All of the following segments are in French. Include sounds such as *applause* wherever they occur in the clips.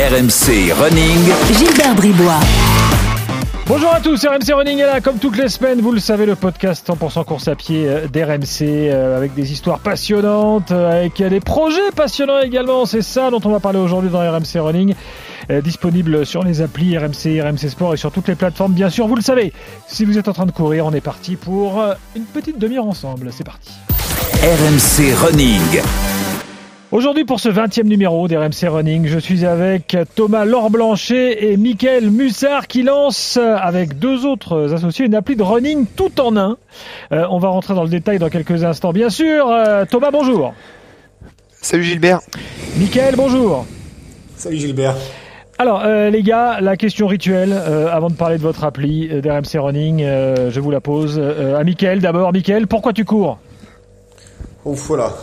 RMC Running. Gilbert Bribois. Bonjour à tous, RMC Running est là, comme toutes les semaines, vous le savez, le podcast 100% course à pied euh, d'RMC, euh, avec des histoires passionnantes, euh, avec des projets passionnants également, c'est ça dont on va parler aujourd'hui dans RMC Running, disponible sur les applis RMC, RMC Sport et sur toutes les plateformes, bien sûr, vous le savez. Si vous êtes en train de courir, on est parti pour une petite demi-heure ensemble, c'est parti. RMC Running. Aujourd'hui, pour ce 20e numéro d'RMC Running, je suis avec Thomas Laure-Blanchet et Mickaël Mussard qui lancent avec deux autres associés une appli de running tout en un. Euh, on va rentrer dans le détail dans quelques instants, bien sûr. Euh, Thomas, bonjour. Salut Gilbert. Mickaël, bonjour. Salut Gilbert. Alors, euh, les gars, la question rituelle, avant de parler de votre appli d'RMC Running, je vous la pose. à Mickaël d'abord. Mickaël, pourquoi tu cours? Ouf, voilà.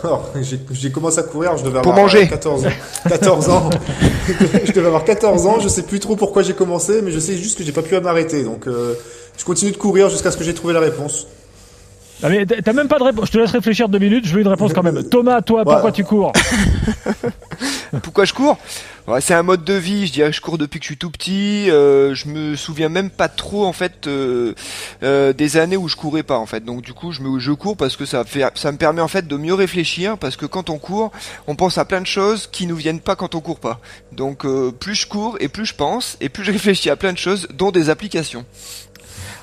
J'ai commencé à courir, je devais Pour avoir manger. 14 ans. 14 ans. *laughs* je devais avoir 14 ans, je sais plus trop pourquoi j'ai commencé, mais je sais juste que j'ai pas pu m'arrêter. Donc, euh, je continue de courir jusqu'à ce que j'ai trouvé la réponse. Ah mais t'as même pas de réponse. Je te laisse réfléchir deux minutes. Je veux une réponse quand même. Thomas, toi, pourquoi tu cours? *laughs* Pourquoi je cours? Ouais, C'est un mode de vie. Je dirais que je cours depuis que je suis tout petit. Euh, je me souviens même pas trop en fait euh, euh, des années où je courais pas en fait. Donc du coup, je me je cours parce que ça fait ça me permet en fait de mieux réfléchir parce que quand on court, on pense à plein de choses qui nous viennent pas quand on court pas. Donc euh, plus je cours et plus je pense et plus je réfléchis à plein de choses, dont des applications.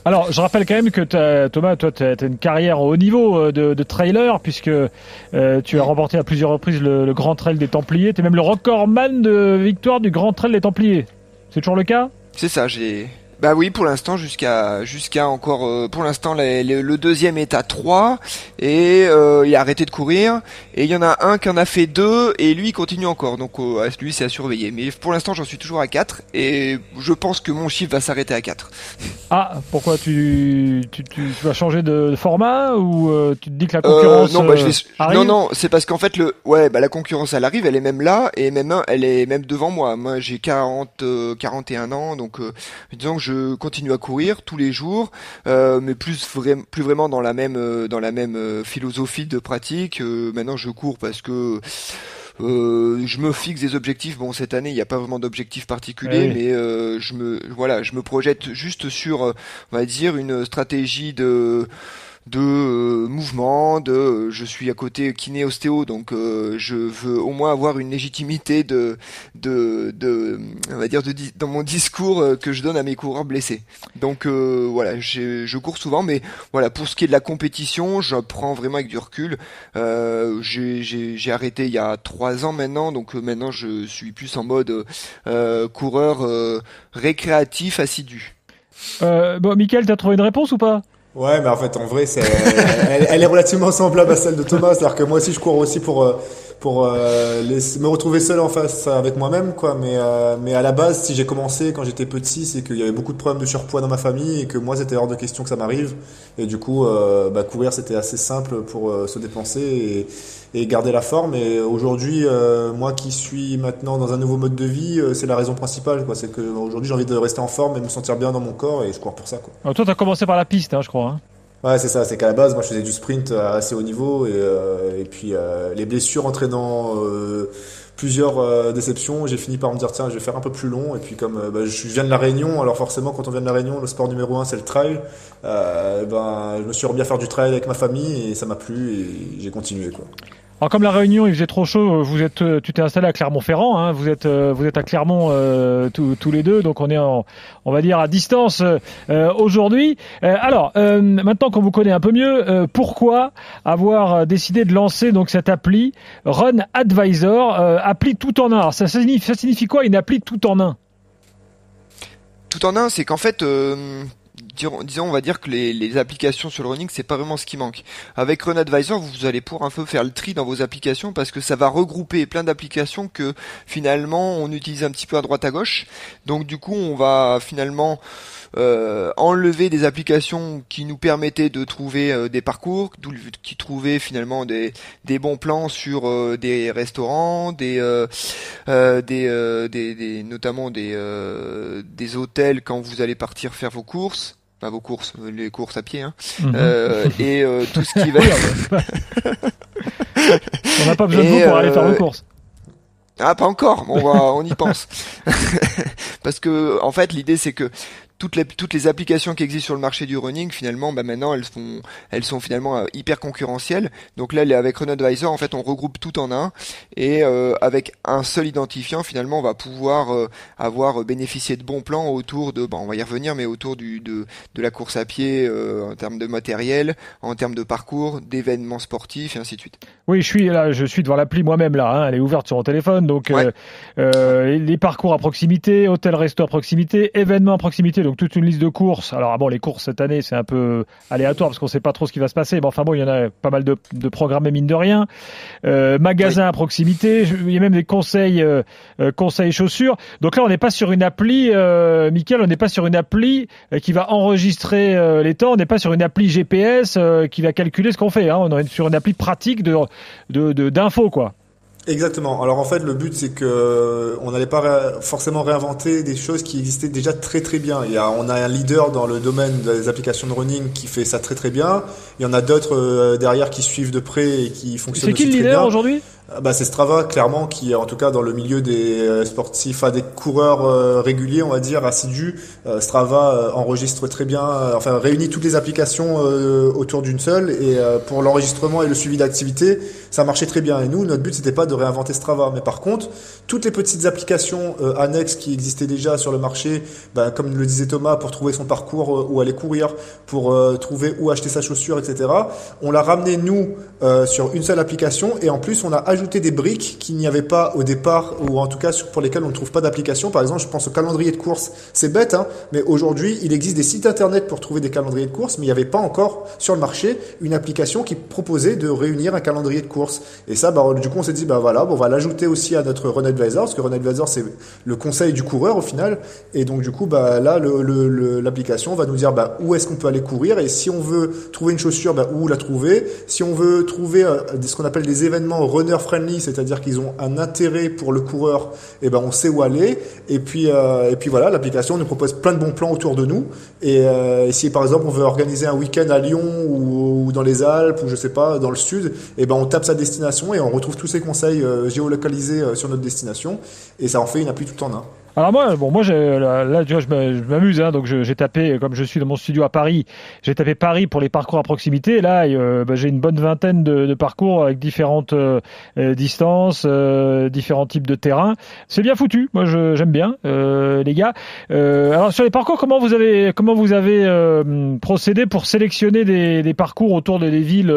Alors, je rappelle quand même que Thomas, toi, tu as une carrière au haut niveau euh, de, trailer, puisque euh, tu as remporté à plusieurs reprises le, le Grand Trail des Templiers. Tu même le recordman de victoire du Grand Trail des Templiers. C'est toujours le cas? C'est ça, j'ai. Bah oui, pour l'instant, jusqu'à jusqu'à encore, euh, pour l'instant, les- les- le deuxième est à 3 et euh, il a arrêté de courir. Et il y en a un qui en a fait deux et lui il continue encore. Donc euh, lui c'est à surveiller. Mais pour l'instant, j'en suis toujours à 4 et je pense que mon chiffre va s'arrêter à 4. Ah, pourquoi tu, tu, tu, tu vas changer de format ou euh, tu te dis que la Euh, concurrence non, bah, je euh, vais... arrive non, non, c'est parce qu'en fait le, ouais, bah la concurrence elle arrive, elle est même là et même elle est même devant moi. Moi j'ai 40, euh, 41 ans, donc euh, disons que je continue à courir tous les jours, euh, mais plus vraiment, plus vraiment dans la même, euh, dans la même euh, philosophie de pratique. Euh, maintenant je cours parce que euh, je me fixe des objectifs. Bon, cette année, il n'y a pas vraiment d'objectif particulier, oui. mais euh, je me, voilà, je me projette juste sur, on va dire, une stratégie de de euh, mouvement, de euh, je suis à côté kiné ostéo, donc euh, je veux au moins avoir une légitimité de de, de on va dire de, dans mon discours euh, que je donne à mes coureurs blessés. Donc voilà, je cours souvent, mais voilà pour ce qui est de la compétition, je prends vraiment avec du recul. J'ai- arrêté il y a trois ans maintenant, donc maintenant je suis plus en mode coureur récréatif assidu. Euh, bon, Mickaël, t'as trouvé une réponse ou pas? Ouais, mais en fait, en vrai, c'est, elle, est relativement semblable à celle de Thomas. C'est-à-dire que moi aussi, je cours aussi pour, euh, pour euh, me retrouver seul en face avec moi-même, quoi. Mais, euh, mais à la base, si j'ai commencé quand j'étais petit, c'est qu'il y avait beaucoup de problèmes de surpoids dans ma famille et que moi, c'était hors de question que ça m'arrive. Et du coup, euh, bah, courir, c'était assez simple pour se dépenser et, garder la forme. Et aujourd'hui, moi qui suis maintenant dans un nouveau mode de vie, c'est la raison principale, quoi. C'est que aujourd'hui, j'ai envie de rester en forme et me sentir bien dans mon corps et je cours pour ça, quoi. Alors, Toi, t'as commencé par la piste, hein, je crois. hein. Ouais, c'est ça. C'est qu'à la base, moi, je faisais du sprint à assez haut niveau et, euh, puis euh, les blessures entraînant euh, plusieurs déceptions, j'ai fini par me dire tiens, je vais faire un peu plus long. Et puis comme bah, je viens de la Réunion, alors forcément, quand on vient de la Réunion, le sport numéro un, c'est le trail. Ben, je me suis remis à faire du trail avec ma famille et ça m'a plu et j'ai continué quoi. Alors comme la Réunion, il faisait trop chaud, vous êtes, euh, tu t'es installé à Clermont-Ferrand, hein, vous êtes, euh, vous êtes à Clermont euh, tous, les deux, donc on est en, on va dire à distance aujourd'hui. Alors maintenant qu'on vous connaît un peu mieux, pourquoi avoir décidé de lancer donc cette appli Run Advisor, appli tout en un? Ça, signifie, ça signifie quoi une appli tout en un? Tout en un, c'est qu'en fait, disons, on va dire que les, applications sur le running, c'est pas vraiment ce qui manque. Avec Run Advisor, vous allez pouvoir un peu faire le tri dans vos applications parce que ça va regrouper plein d'applications que finalement on utilise un petit peu à droite à gauche. Donc du coup, on va finalement euh, enlever des applications qui nous permettaient de trouver euh, des parcours, qui trouvaient finalement des, des bons plans sur euh, des restaurants, des, des, des, notamment des, des hôtels quand vous allez partir faire vos courses. Vos courses, euh, les courses à pied, hein. Mhm. Euh, et euh, tout ce qui *laughs* va. On n'a pas besoin de vous pour aller faire euh, vos courses. Ah, pas encore, on, va, on y pense. *laughs* Parce que, en fait, l'idée c'est que toutes les toutes les applications qui existent sur le marché du running finalement bah maintenant elles sont finalement euh, hyper concurrentielles. Donc là avec Run Advisor en fait on regroupe tout en un. Et euh, avec un seul identifiant finalement on va pouvoir euh, avoir bénéficié de bons plans autour de bon on va y revenir mais autour du de de la course à pied en termes de matériel en termes de parcours d'événements sportifs et ainsi de suite. Oui je suis là je suis devant l'appli moi-même là hein, elle est ouverte sur mon téléphone. Donc les parcours à proximité hôtel resto à proximité événements à proximité. Donc toute une liste de courses. Alors ah bon, les courses cette année c'est un peu aléatoire parce qu'on sait pas trop ce qui va se passer. Mais enfin bon, il y en a pas mal de, de programmes mine de rien. Euh, magasins à proximité, il y a même des conseils euh, euh, conseils chaussures. Donc là, on n'est pas sur une appli, euh, Michael, on n'est pas sur une appli euh, qui va enregistrer les temps. On n'est pas sur une appli GPS qui va calculer ce qu'on fait. Hein. On est sur une appli pratique de d'infos de, quoi. Exactement. Alors en fait, le but c'est que on n'allait pas forcément réinventer des choses qui existaient déjà très très bien. Il y a, on a un leader dans le domaine des applications de running qui fait ça très très bien. Il y en a d'autres euh, derrière qui suivent de près et qui fonctionnent. C'est qui le leader aujourd'hui? Bah, c'est Strava clairement qui en tout cas dans le milieu des euh, sportifs, à des coureurs euh, réguliers, on va dire assidus. Euh, Strava enregistre très bien, enfin réunit toutes les applications autour d'une seule et pour l'enregistrement et le suivi d'activité, ça marchait très bien. Et nous, notre but c'était pas de réinventer Strava, mais par contre, toutes les petites applications annexes qui existaient déjà sur le marché, bah, comme le disait Thomas, pour trouver son parcours où aller courir, pour trouver où acheter sa chaussure, etc. On l'a ramené nous sur une seule application et en plus on a ajouter des briques qu'il n'y avait pas au départ, ou en tout cas pour lesquelles on ne trouve pas d'application. Par exemple, je pense au calendrier de course. C'est bête, hein, mais aujourd'hui, il existe des sites internet pour trouver des calendriers de course, mais il n'y avait pas encore sur le marché une application qui proposait de réunir un calendrier de course. Et ça, bah, du coup, on s'est dit, bah voilà, on va l'ajouter aussi à notre Run Advisor, parce que Run Advisor, c'est le conseil du coureur au final. Et donc, du coup, bah là, l'application va nous dire bah, où est-ce qu'on peut aller courir, et si on veut trouver une chaussure, bah, où la trouver. Si on veut trouver euh, ce qu'on appelle des événements runner friendly, c'est-à-dire qu'ils ont un intérêt pour le coureur, et eh ben on sait où aller. Et puis euh, et puis voilà, l'application nous propose plein de bons plans autour de nous. Et, euh, si par exemple on veut organiser un week-end à Lyon ou, dans les Alpes ou je sais pas dans le sud, et eh ben on tape sa destination et on retrouve tous ces conseils euh, géolocalisés sur notre destination. Et ça en fait une appli tout en un. Alors moi, bon, moi, là, tu vois, je m'amuse, hein, donc j'ai tapé, comme je suis dans mon studio à Paris, j'ai tapé Paris pour les parcours à proximité. Là, euh, bah, j'ai une bonne vingtaine de, de, parcours avec différentes euh, euh, distances, différents types de terrains. C'est bien foutu. Moi, j'aime bien, les gars. alors sur les parcours, comment vous avez, comment vous avez procédé pour sélectionner des, des parcours autour des villes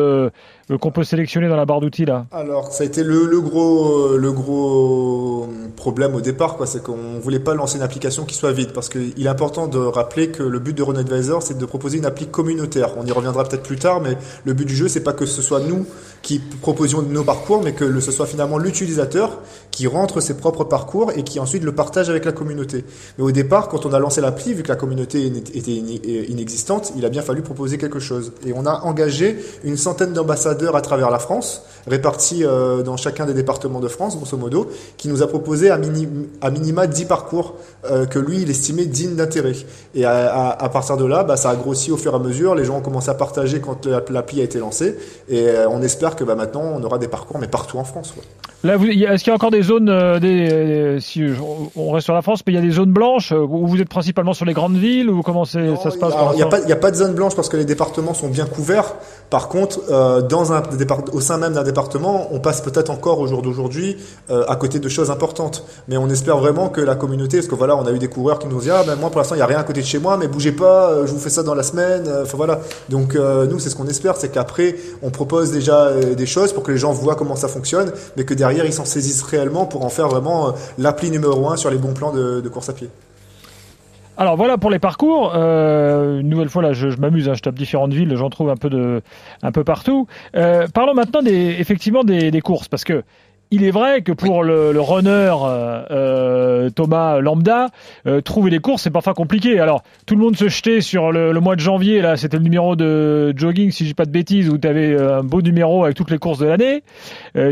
qu'on peut sélectionner dans la barre d'outils là Alors, ça a été le, le, gros, le gros problème au départ, quoi. C'est qu'on voulait pas lancer une application qui soit vide, parce qu'il est important de rappeler que le but de Run Advisor, c'est de proposer une appli communautaire. On y reviendra peut-être plus tard, mais le but du jeu, c'est pas que ce soit nous qui proposions nos parcours, mais que ce soit finalement l'utilisateur qui rentre ses propres parcours et qui ensuite le partage avec la communauté. Mais au départ, quand on a lancé l'appli, vu que la communauté était inexistante, il a bien fallu proposer quelque chose. Et on a engagé une centaine à travers la France, répartis euh, dans chacun des départements de France, grosso modo, qui nous a proposé à, à minima 10 parcours euh, que lui, il estimait dignes d'intérêt. Et à, à, partir de là, bah, ça a grossi au fur et à mesure. Les gens ont commencé à partager quand l'appli a été lancée. Et euh, on espère que bah, maintenant, on aura des parcours, mais partout en France. Là, est-ce qu'il y a encore des zones, euh, des, si on reste sur la France, mais il y a des zones blanches où vous êtes principalement sur les grandes villes ou comment ça se passe Il n'y a, a, pas de zone blanche parce que les départements sont bien couverts. Par contre, dans au sein même d'un département, on passe peut-être encore au jour d'aujourd'hui à côté de choses importantes. Mais on espère vraiment que la communauté, parce que voilà, on a eu des coureurs qui nous disent ah ben moi pour l'instant il y a rien à côté de chez moi, mais bougez pas, euh, je vous fais ça dans la semaine. Euh, enfin voilà. Donc euh, nous c'est ce qu'on espère, c'est qu'après on propose déjà des choses pour que les gens voient comment ça fonctionne, mais que derrière ils s'en saisissent réellement pour en faire vraiment l'appli numéro un sur les bons plans de, course à pied. Alors voilà pour les parcours. une nouvelle fois là, je, m'amuse, hein, je tape différentes villes, j'en trouve un peu de, un peu partout. parlons maintenant des, effectivement des, des courses, parce que il est vrai que pour le, le, runner euh, euh, Thomas Lambda, euh, trouver les courses c'est parfois compliqué. Alors tout le monde se jetait sur le, le mois de janvier là, c'était le numéro de jogging si dis pas de bêtises où tu avais un beau numéro avec toutes les courses de l'année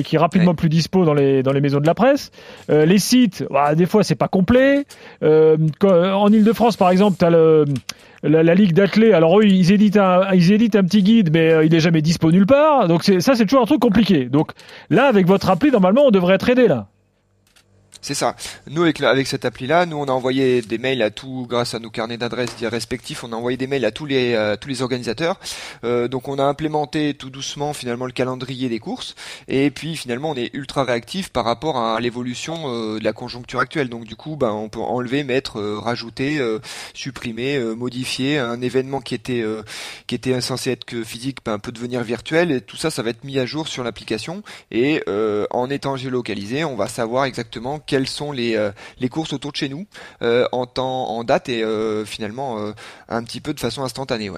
qui est rapidement plus dispo dans les dans les maisons de la presse. les sites, bah, des fois c'est pas complet. en Ile-de-France par exemple, tu as le la, ligue d'athlètes, alors eux, ils éditent un, ils éditent un petit guide, mais euh, il est jamais dispo nulle part. Donc ça, c'est toujours un truc compliqué. Donc là, avec votre appli, normalement, on devrait être aidé là. C'est ça. Nous avec, cette appli-là, nous on a envoyé des mails à tout, grâce à nos carnets d'adresses respectifs, on a envoyé des mails à tous les euh, tous les organisateurs. Euh, donc on a implémenté tout doucement finalement le calendrier des courses. Et puis finalement on est ultra réactif par rapport à l'évolution euh, de la conjoncture actuelle. Donc du coup, ben on peut enlever, mettre, rajouter, supprimer, modifier un événement qui était qui était censé être que physique, ben, peut devenir virtuel. Et tout ça, ça va être mis à jour sur l'application. Et en étant géolocalisé, on va savoir exactement quelles sont les, euh, les courses autour de chez nous euh, en temps, en date et euh, finalement un petit peu de façon instantanée. Ouais.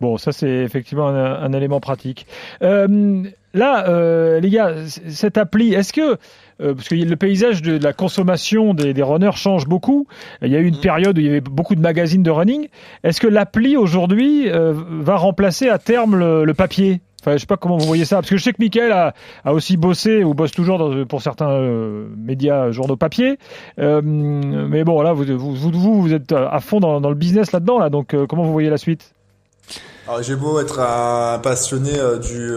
Bon, ça c'est effectivement un, élément pratique. là, les gars, cette appli, est-ce que parce que le paysage de, la consommation des, des, runners change beaucoup. Il y a eu une mm. période où il y avait beaucoup de magazines de running. Est-ce que l'appli aujourd'hui va remplacer à terme le papier? Enfin, je sais pas comment vous voyez ça, parce que je sais que Michael a, aussi bossé ou bosse toujours pour certains euh, médias, journaux papier. Euh, mais bon, là, vous, vous, êtes à fond dans, le business là-dedans, là. Donc, euh, comment vous voyez la suite? Alors j'ai beau être un passionné du,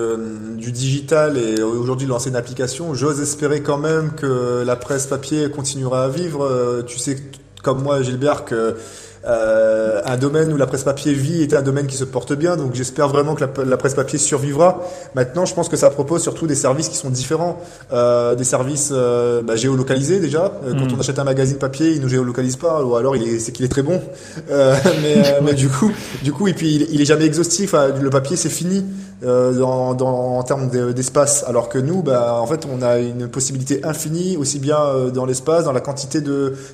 du digital et aujourd'hui lancer une application, j'ose espérer quand même que la presse papier continuera à vivre. Tu sais comme moi Gilbert que euh, un domaine où la presse papier vit est un domaine qui se porte bien, donc j'espère vraiment que la, presse papier survivra. Maintenant, je pense que ça propose surtout des services qui sont différents, euh, des services euh, bah, géolocalisés déjà. Quand hmm. on achète un magazine papier, il nous géolocalise pas, ou alors il c'est qu'il est très bon. *laughs* Mais, mais du coup, du coup, et puis il, il est jamais exhaustif. le papier, c'est fini. Dans, dans, en termes d'espace, alors que nous, bah, en fait, on a une possibilité infinie, aussi bien dans l'espace, dans la quantité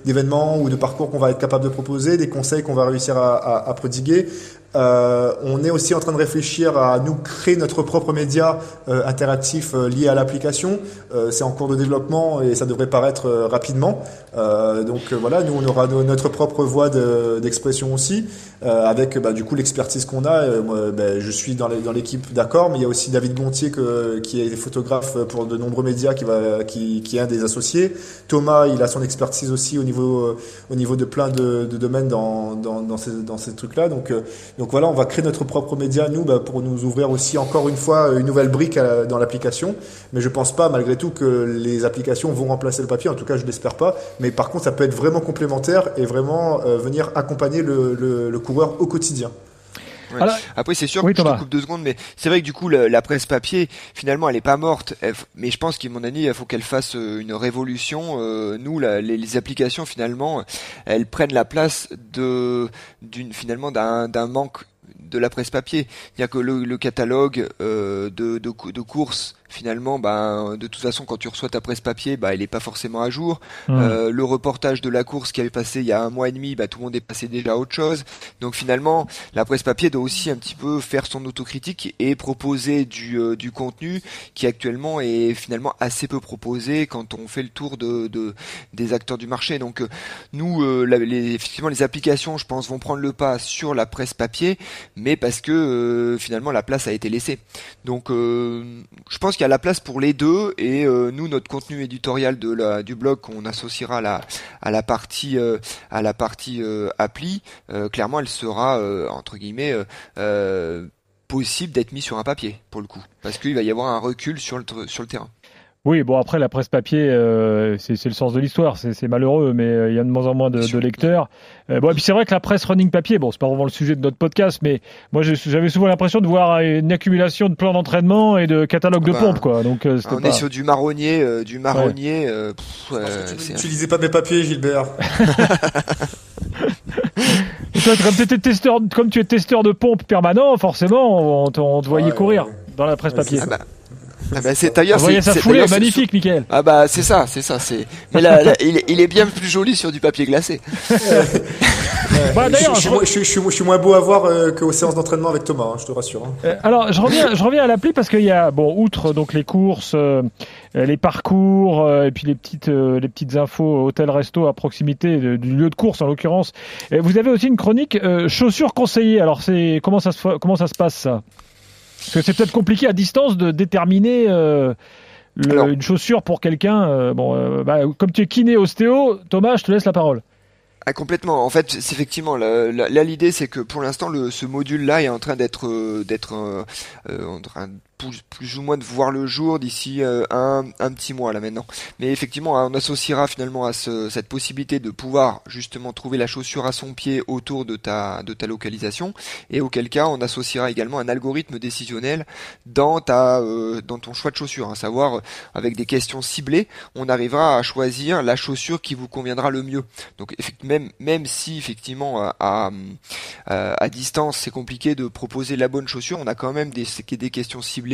d'événements ou de parcours qu'on va être capable de proposer, des qu'on va réussir à prodiguer, euh, on est aussi en train de réfléchir à nous créer notre propre média euh, interactif euh, lié à l'application. C'est en cours de développement et ça devrait paraître rapidement. donc voilà, nous on aura notre propre voie d'expression aussi, avec bah, du coup l'expertise qu'on a. Bah, je suis dans l'équipe d'accord, mais il y a aussi David Gontier que, qui est photographe pour de nombreux médias, qui, est un des associés. Thomas, il a son expertise aussi au niveau, au niveau de plein de, domaines dans, ces, trucs-là. Donc voilà, on va créer notre propre média, nous, bah, pour nous ouvrir aussi encore une fois une nouvelle brique dans l'application. Mais je pense pas, malgré tout, que les applications vont remplacer le papier. En tout cas, je l'espère pas. Mais par contre, ça peut être vraiment complémentaire et vraiment euh, venir accompagner le, coureur au quotidien. Après, c'est sûr que je te coupe deux secondes, mais c'est vrai que du coup, la, presse papier, finalement, elle est pas morte. mais je pense qu'à mon avis, il faut qu'elle fasse euh, une révolution. Euh, nous, les, les, applications, finalement, elles prennent la place de, d'une, finalement, d'un, d'un manque de la presse papier. C'est-à-dire que le, catalogue euh, de, de, de courses finalement, ben, de toute façon, quand tu reçois ta presse papier, bah, elle est pas forcément à jour. Mmh. Euh, le reportage de la course qui avait passé il y a un mois et demi, bah, tout le monde est passé déjà à autre chose. Donc finalement, la presse papier doit aussi un petit peu faire son autocritique et proposer du, euh, du contenu qui actuellement est finalement assez peu proposé quand on fait le tour de, de des acteurs du marché. Donc euh, nous, les, effectivement, les applications, je pense, vont prendre le pas sur la presse papier, mais parce que finalement la place a été laissée. Donc je pense qu'il y a la place pour les deux et euh, nous notre contenu éditorial de la, du blog qu'on associera à la, à la partie euh, à la partie euh, appli clairement elle sera entre guillemets possible d'être mis sur un papier pour le coup parce qu'il va y avoir un recul sur le sur le terrain. Oui, bon après la presse papier, euh, c'est le sens de l'histoire, c'est malheureux, mais euh, il y a de moins en moins de, de lecteurs. Euh, bon, et puis c'est vrai que la presse running papier, bon, c'est pas vraiment le sujet de notre podcast, mais moi j'avais souvent l'impression de voir une accumulation de plans d'entraînement et de catalogues de ah bah, pompes, quoi. Donc on est sur du marronnier, du marronnier. Ouais. N'utilisez pas mes papiers, Gilbert. *laughs* comme, tu testeur, comme tu es testeur de pompe permanent, forcément, on, te voyait courir dans la presse papier. Ah bah, ah bah c'est d'ailleurs c'est sa foulée magnifique Michael. Ah bah c'est ça, c'est ça, c'est mais là, il, est, il, est bien plus joli sur du papier glacé. *laughs* bah, je, je, je, je, suis moins beau à voir euh, qu'aux séances d'entraînement avec Thomas, hein, je te rassure. Hein. Euh, alors je reviens je reviens à l'appli parce qu'il y a bon outre donc les courses euh, les parcours euh, et puis les petites les petites infos hôtel resto à proximité du lieu de course en l'occurrence. Vous avez aussi une chronique chaussures conseillées. Alors c'est comment ça se comment ça se passe ça? Parce que c'est peut-être compliqué à distance de déterminer euh, une chaussure pour quelqu'un. Euh, bon, euh, bah, comme tu es kiné ostéo, Thomas, je te laisse la parole. Ah, complètement. En fait, c'est effectivement là, l'idée, c'est que pour l'instant, ce module-là est en train d'être d'être plus, ou moins de voir le jour d'ici euh, un, un petit mois là maintenant. Mais effectivement, on associera finalement à ce, cette possibilité de pouvoir justement trouver la chaussure à son pied autour de ta de ta localisation et auquel cas on associera également un algorithme décisionnel dans ta euh, dans ton choix de chaussure, à savoir avec des questions ciblées, on arrivera à choisir la chaussure qui vous conviendra le mieux. Donc même même si effectivement à à, distance c'est compliqué de proposer la bonne chaussure, on a quand même des des questions ciblées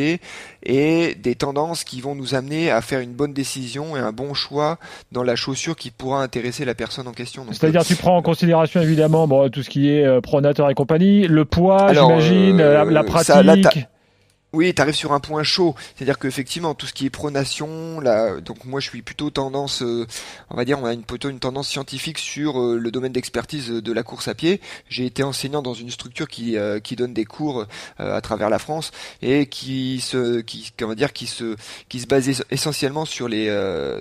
et des tendances qui vont nous amener à faire une bonne décision et un bon choix dans la chaussure qui pourra intéresser la personne en question. C'est-à-dire euh, tu prends en considération évidemment bon, tout ce qui est euh, pronateur et compagnie, le poids, j'imagine, la, la, pratique. Oui, tu arrives sur un point chaud, c'est-à-dire qu'effectivement tout ce qui est pronation, là, donc moi je suis plutôt tendance, euh, on va dire, on a plutôt une tendance scientifique sur euh, le domaine d'expertise de la course à pied. J'ai été enseignant dans une structure qui euh, qui donne des cours à travers la France et qui se qui comment dire qui se qui se basait essentiellement sur les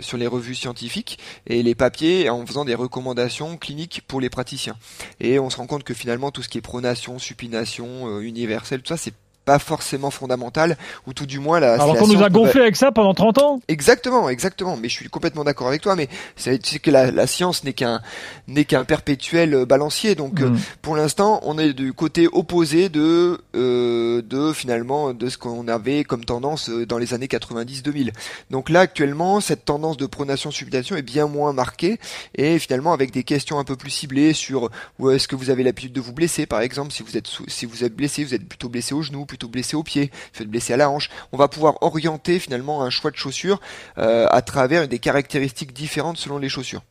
sur les revues scientifiques et les papiers en faisant des recommandations cliniques pour les praticiens. Et on se rend compte que finalement tout ce qui est pronation, supination, universel, tout ça c'est pas forcément fondamentale, ou tout du moins la. Alors qu'on nous a gonflé avec ça pendant 30 ans. Exactement, exactement. Mais je suis complètement d'accord avec toi. Mais c'est que la, la science n'est qu'un n'est qu'un perpétuel euh, balancier. Donc euh, mm. pour l'instant, on est du côté opposé de euh, de finalement de ce qu'on avait comme tendance euh, dans les années 90-2000. Donc là actuellement, cette tendance de pronation subdation est bien moins marquée et finalement avec des questions un peu plus ciblées sur où est-ce que vous avez l'habitude de vous blesser, par exemple, si vous êtes si vous êtes blessé, vous êtes plutôt blessé au genou plutôt blessé au pied, fait blessé à la hanche. On va pouvoir orienter finalement un choix de chaussures euh, à travers des caractéristiques différentes selon les chaussures.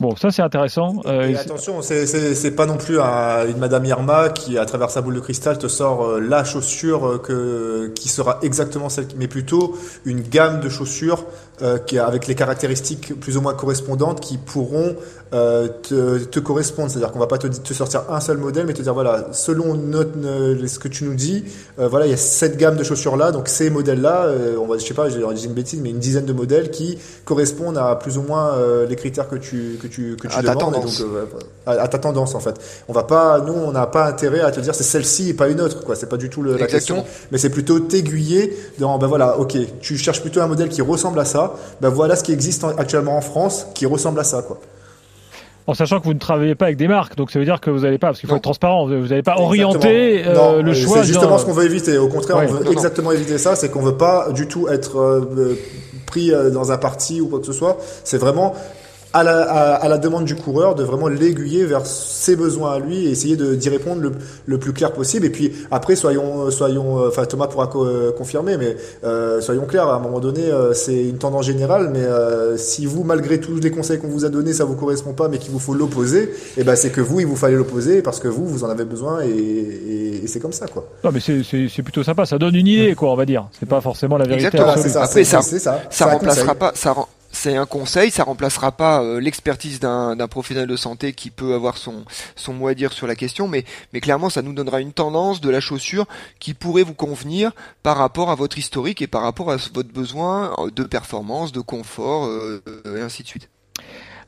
Bon, ça c'est intéressant. Euh, attention, c'est pas non plus une Madame Irma qui, à travers sa boule de cristal, te sort euh, la chaussure que, qui sera exactement celle, mais plutôt une gamme de chaussures qui avec les caractéristiques plus ou moins correspondantes qui pourront euh, te, te, correspondre. C'est-à-dire qu'on va pas te, te, sortir un seul modèle, mais te dire voilà, selon notre, ce que tu nous dis, euh, voilà, il y a cette gamme de chaussures là, donc ces modèles-là, euh, on va, je sais pas, j'ai dit une bêtise, mais une dizaine de modèles qui correspondent à plus ou moins les critères que tu que tu que tu à demandes. Ta tendance. Donc, à, ta tendance en fait. On va pas, nous, on n'a pas intérêt à te dire c'est celle-ci et pas une autre, quoi. C'est pas du tout le, la question, mais c'est plutôt t'aiguiller dans ben voilà, ok, tu cherches plutôt un modèle qui ressemble à ça, ben voilà ce qui existe actuellement en France qui ressemble à ça, quoi. En sachant que vous ne travaillez pas avec des marques, donc ça veut dire que vous n'allez pas, parce qu'il faut être transparent, vous n'allez pas orienter euh, le choix. C'est justement ce qu'on veut éviter. Au contraire, on veut exactement éviter ça, c'est qu'on veut pas du tout être euh, pris euh, dans un parti ou quoi que ce soit. C'est vraiment à la, à, la, demande du coureur de vraiment l'aiguiller vers ses besoins à lui et essayer de d'y répondre le, le, plus clair possible. Et puis après, soyons, soyons, euh, enfin Thomas pourra euh, confirmer, mais euh, soyons clairs. À un moment donné, c'est une tendance générale, mais si vous, malgré tous les conseils qu'on vous a donnés, ça vous correspond pas, mais qu'il vous faut l'opposer, et eh ben c'est que vous, il vous fallait l'opposer parce que vous, vous en avez besoin et, et, c'est comme ça, quoi. Non, mais c'est plutôt sympa. Ça donne une idée, quoi, on va dire. C'est pas forcément la vérité. Exactement. Ça, après, ça, ça, ça remplacera pas, ça, c'est un conseil, ça remplacera pas euh, l'expertise d'un professionnel de santé qui peut avoir son, son mot à dire sur la question, mais, mais clairement ça nous donnera une tendance de la chaussure qui pourrait vous convenir par rapport à votre historique et par rapport à votre besoin de performance, de confort, euh, et ainsi de suite.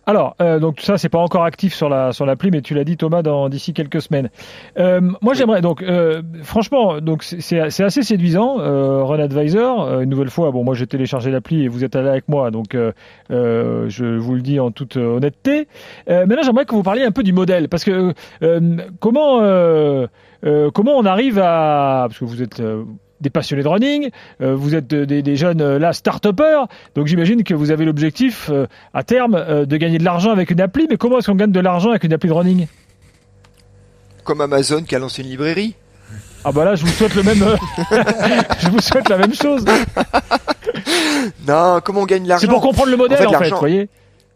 Alors, euh, donc ça, c'est pas encore actif sur la sur l'appli, mais tu l'as dit Thomas dans d'ici quelques semaines. Euh, moi, j'aimerais donc, euh, franchement, donc c'est assez séduisant, euh, Run Advisor. Euh, une nouvelle fois, bon, moi j'ai téléchargé l'appli et vous êtes allé avec moi, donc euh, je vous le dis en toute honnêteté. maintenant, j'aimerais que vous parliez un peu du modèle, parce que comment comment on arrive à, parce que vous êtes des passionnés de running, euh, vous êtes des, jeunes euh, là start-upers, donc j'imagine que vous avez l'objectif euh, à terme de gagner de l'argent avec une appli, mais comment est-ce qu'on gagne de l'argent avec une appli de running? Comme Amazon qui a lancé une librairie. Ah bah là, je vous souhaite le même, *laughs* je vous souhaite la même chose. non, comment on gagne de l'argent? C'est pour comprendre le modèle en fait, vous voyez.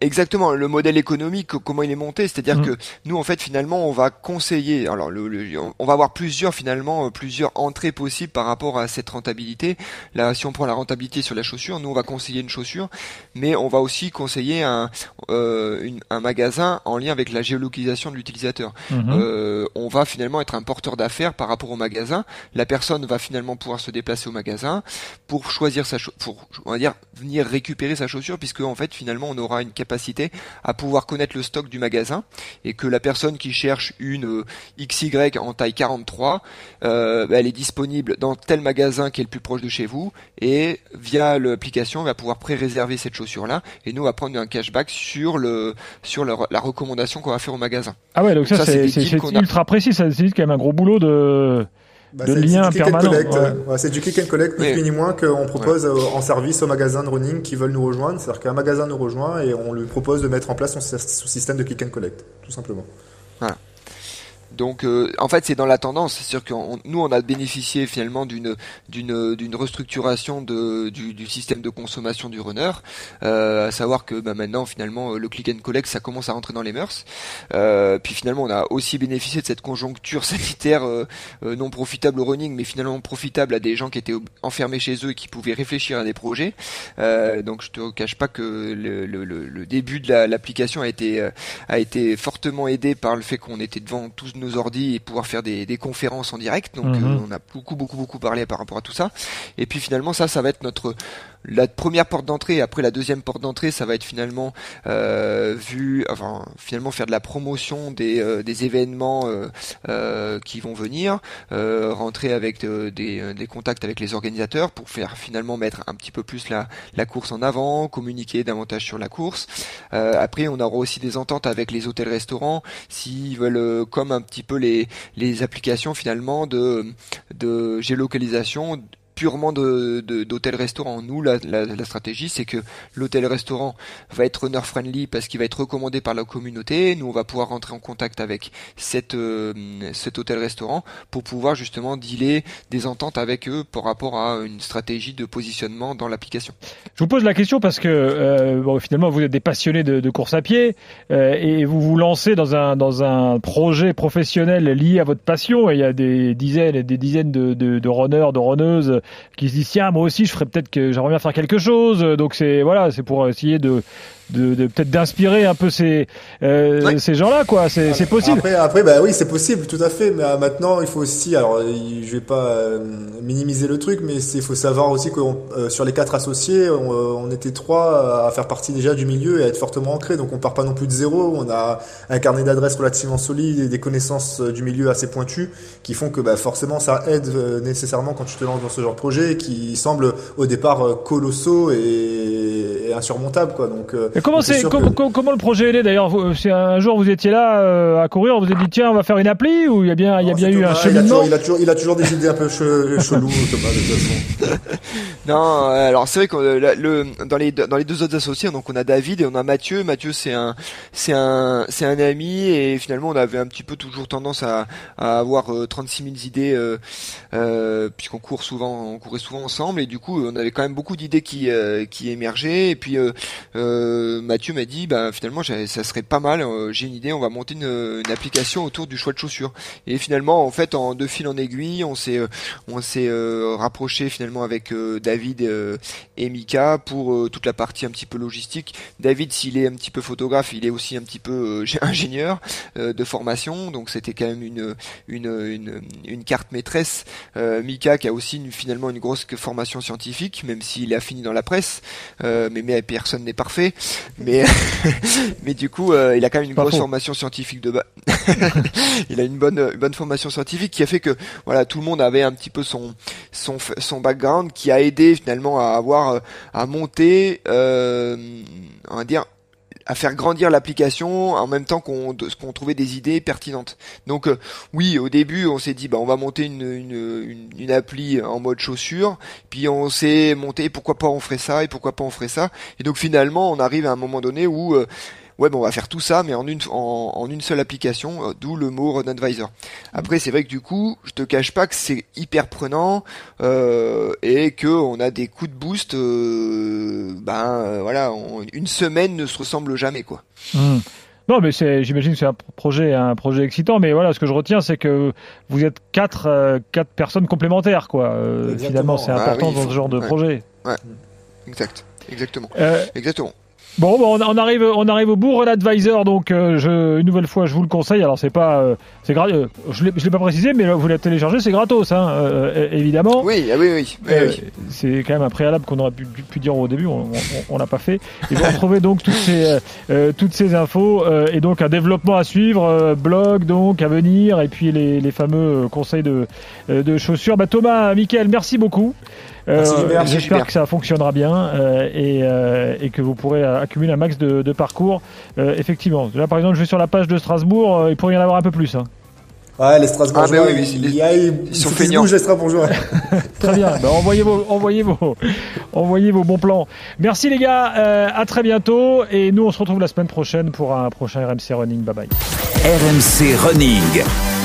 Exactement, le modèle économique, comment il est monté, c'est-à-dire mm. que nous, en fait, finalement, on va conseiller. Alors, le, on va avoir plusieurs, finalement, euh, plusieurs entrées possibles par rapport à cette rentabilité. Là, si on prend la rentabilité sur la chaussure, nous, on va conseiller une chaussure, mais on va aussi conseiller un, euh, un magasin en lien avec la géolocalisation de l'utilisateur. Mm-hmm. Euh, on va finalement être un porteur d'affaires par rapport au magasin. La personne va finalement pouvoir se déplacer au magasin pour choisir sa, pour, on va dire, venir récupérer sa chaussure, puisque en fait, finalement, on aura une capacité capacité à pouvoir connaître le stock du magasin et que la personne qui cherche une euh, XY en taille 43, euh, bah, elle est disponible dans tel magasin qui est le plus proche de chez vous et via l'application, on va pouvoir pré-réserver cette chaussure-là et nous on va prendre un cashback sur le sur la recommandation qu'on va faire au magasin. Ah ouais, donc ça, Ça, c'est a. ultra précis. Ça nécessite quand même un gros boulot de. Bah, de c'est- lien c'est du click and permanent, collect, ouais. ouais, c'est du click and collect, ni plus ni moins qu'on propose euh, en service aux magasins de running qui veulent nous rejoindre. C'est-à-dire qu'un magasin nous rejoint et on lui propose de mettre en place son, son système de click and collect, tout simplement. Donc, euh, en fait, c'est dans la tendance. C'est sûr que nous, on a bénéficié finalement d'une d'une d'une restructuration de du, système de consommation du runner, euh, à savoir que bah, maintenant, finalement, euh, le click and collect, ça commence à rentrer dans les mœurs. Euh, puis finalement, on a aussi bénéficié de cette conjoncture *laughs* sanitaire non profitable au running, mais finalement profitable à des gens qui étaient enfermés chez eux et qui pouvaient réfléchir à des projets. Donc, je te cache pas que le, le, début de la- l'application a été a été fortement aidé par le fait qu'on était devant tous nos ordi et pouvoir faire des, des conférences en direct. Donc Mhm. euh, on a beaucoup beaucoup beaucoup parlé par rapport à tout ça. Et puis finalement ça, ça va être notre la première porte d'entrée. Après la deuxième porte d'entrée, ça va être finalement euh, vu, enfin finalement faire de la promotion des, euh, événements euh, qui vont venir, rentrer avec des, contacts avec les organisateurs pour faire finalement mettre un petit peu plus la, la course en avant, communiquer davantage sur la course. Après, on aura aussi des ententes avec les hôtels-restaurants s'ils veulent, comme un petit peu les, applications finalement de géolocalisation purement d'hôtel-restaurant. Nous, la, la, la stratégie, c'est que l'hôtel-restaurant va être runner friendly parce qu'il va être recommandé par la communauté. Nous, on va pouvoir rentrer en contact avec cette, euh, cet hôtel-restaurant pour pouvoir justement dealer des ententes avec eux par rapport à une stratégie de positionnement dans l'application. Je vous pose la question parce que euh, bon, finalement vous êtes des passionnés de, de course à pied euh, et vous vous lancez dans un dans un projet professionnel lié à votre passion. Et il y a des dizaines et des dizaines de, de, de runners, de runneuses qui se disent tiens moi aussi je ferais peut-être que j'aimerais bien faire quelque chose. Donc c'est voilà c'est pour essayer de de, de peut-être d'inspirer un peu ces euh, ces gens-là quoi. C'est c'est possible. Après, après, bah oui, c'est possible, tout à fait. Mais euh, maintenant, il faut aussi, alors, il- je vais pas euh, minimiser le truc, mais il faut savoir aussi que euh, sur les quatre associés, on, euh, on était trois à faire partie déjà du milieu et à être fortement ancrés. Donc, on part pas non plus de zéro. On a un carnet d'adresses relativement solide et des connaissances euh, du milieu assez pointues qui font que, bah, forcément, ça aide euh, nécessairement quand tu te lances dans ce genre de projet qui semble au départ euh, colossaux et, quoi. Donc, Et comment c'est que- le projet est né d'ailleurs? C'est un jour vous étiez là euh, à courir, vous vous êtes dit tiens on va faire une appli ou il y a bien il y a bien eu un Thomas, il a, cheminement? toujours, il, a toujours, il a toujours des idées un peu che- cheloues, Thomas, de toute façon. *laughs* Non, euh, alors c'est vrai que euh, le, dans les dans les deux autres associés, donc on a David et on a Mathieu. Mathieu c'est un c'est un c'est un ami et finalement on avait un petit peu toujours tendance à, à avoir euh, 36 000 idées euh, euh, puisqu'on court souvent on courait souvent ensemble et du coup on avait quand même beaucoup d'idées qui euh, qui émergeaient et puis euh, euh, Mathieu m'a dit bah finalement ça serait pas mal euh, j'ai une idée on va monter une, application autour du choix de chaussures et finalement en fait en de fil en aiguille on s'est on s'est rapproché finalement avec David et Mika pour toute la partie un petit peu logistique. David, s'il est un petit peu photographe, il est aussi un petit peu *laughs* ingénieur de formation, donc c'était quand même une une, une, carte maîtresse. Mika qui a aussi une- finalement une grosse formation scientifique, même s'il a fini dans la presse, mais, personne n'est parfait. Mais *laughs* mais du coup, euh, il a quand même une Pas grosse faux. formation scientifique de base. *laughs* il a une bonne une bonne formation scientifique qui a fait que voilà tout le monde avait un petit peu son son son background qui a aidé finalement à avoir euh, à monter euh, on va dire à faire grandir l'application en même temps qu'on trouvait des idées pertinentes. Donc euh, oui, au début, on s'est dit bah on va monter une, une, une, une appli en mode chaussure, puis on s'est monté pourquoi pas on ferait ça et pourquoi pas on ferait ça. Et donc finalement, on arrive à un moment donné où euh, ouais, bon, on va faire tout ça, mais en une, en, en une seule application, euh, d'où le mot Run Advisor. Après, c'est vrai que du coup, je te cache pas que c'est hyper prenant euh, et que on a des coups de boost. euh, ben voilà, on- une semaine ne se ressemble jamais, quoi. Hmm. Non, mais c'est, j'imagine que c'est un projet, un projet excitant. Mais voilà, ce que je retiens, c'est que vous êtes quatre, euh, quatre personnes complémentaires, quoi. Euh, finalement, c'est Ah important oui, dans ce genre de ouais. projet. Exact, exactement, Euh, exactement. Bon, bon on, arrive, on arrive au bout. Advisor, donc euh, je, une nouvelle fois, je vous le conseille. Alors c'est pas, euh, c'est gratuit. Euh, je l'ai, l'ai pas précisé, mais vous la téléchargez, c'est gratos, hein, évidemment. Oui, ah oui, oui. oui, C'est quand même un préalable qu'on aurait pu, pu dire au début. On l'a pas fait. Et vous retrouvez donc toutes ces, toutes ces infos et donc un développement à suivre, blog donc à venir, et puis les, les fameux conseils de, de chaussures. Bah, Thomas, Michael, merci beaucoup. Euh, j'espère que ça fonctionnera bien euh, euh, et, que vous pourrez accumuler un max de, parcours. effectivement, là par exemple, je vais sur la page de Strasbourg, il pourrait y en avoir un peu plus. Hein. Ouais, les Strasbourgeois, ah, ben oui, il, y a, ils, sont feignants. les Strasbourgeois. *laughs* *laughs* très bien. Ben, envoyez, vos, envoyez, vos, envoyez vos bons plans. Merci les gars. à très bientôt. Et nous, on se retrouve la semaine prochaine pour un prochain RMC Running. Bye bye. RMC Running.